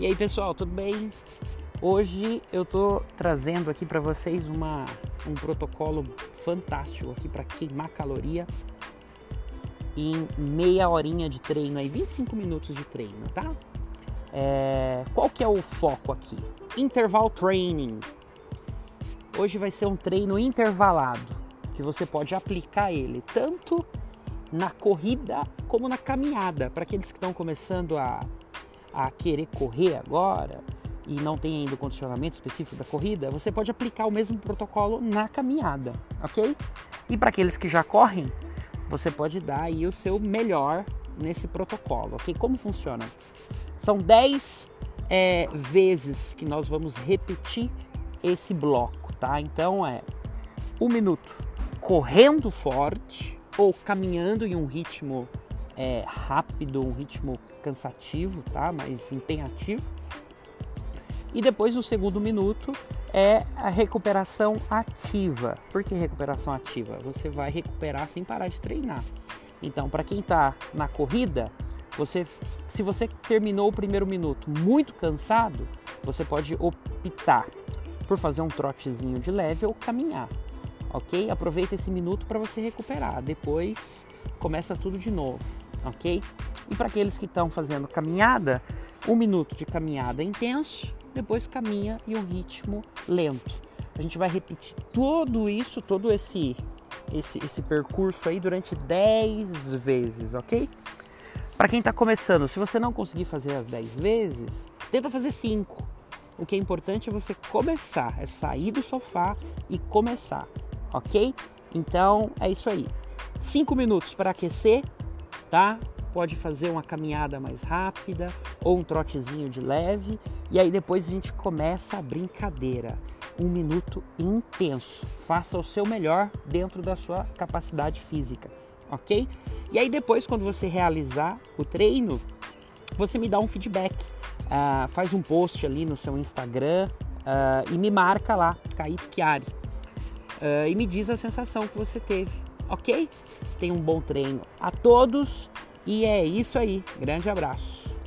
E aí pessoal, tudo bem? Hoje eu tô trazendo aqui para vocês uma, um protocolo fantástico aqui para queimar caloria em meia horinha de treino, aí 25 minutos de treino, tá? É, qual que é o foco aqui? Interval training. Hoje vai ser um treino intervalado que você pode aplicar ele tanto na corrida como na caminhada. Para aqueles que estão começando a a querer correr agora e não tem ainda o condicionamento específico da corrida, você pode aplicar o mesmo protocolo na caminhada, ok? E para aqueles que já correm, você pode dar aí o seu melhor nesse protocolo, ok? Como funciona? São 10 é, vezes que nós vamos repetir esse bloco, tá? Então é um minuto correndo forte ou caminhando em um ritmo é, rápido, um ritmo cansativo, tá? Mas empenhativo. E depois o segundo minuto é a recuperação ativa. Por que recuperação ativa? Você vai recuperar sem parar de treinar. Então, para quem está na corrida, você, se você terminou o primeiro minuto muito cansado, você pode optar por fazer um trotezinho de leve ou caminhar, ok? Aproveita esse minuto para você recuperar. Depois começa tudo de novo ok? E para aqueles que estão fazendo caminhada, um minuto de caminhada intenso, depois caminha em um ritmo lento. A gente vai repetir tudo isso, todo esse, esse, esse percurso aí durante 10 vezes, ok? Para quem está começando, se você não conseguir fazer as 10 vezes, tenta fazer 5. O que é importante é você começar, é sair do sofá e começar, ok? Então é isso aí. 5 minutos para aquecer, tá? Pode fazer uma caminhada mais rápida ou um trotezinho de leve e aí depois a gente começa a brincadeira. Um minuto intenso. Faça o seu melhor dentro da sua capacidade física, ok? E aí depois, quando você realizar o treino, você me dá um feedback. Uh, faz um post ali no seu Instagram uh, e me marca lá, Caíto Chiari. Uh, e me diz a sensação que você teve ok? Tenha um bom treino a todos e é isso aí. Grande abraço.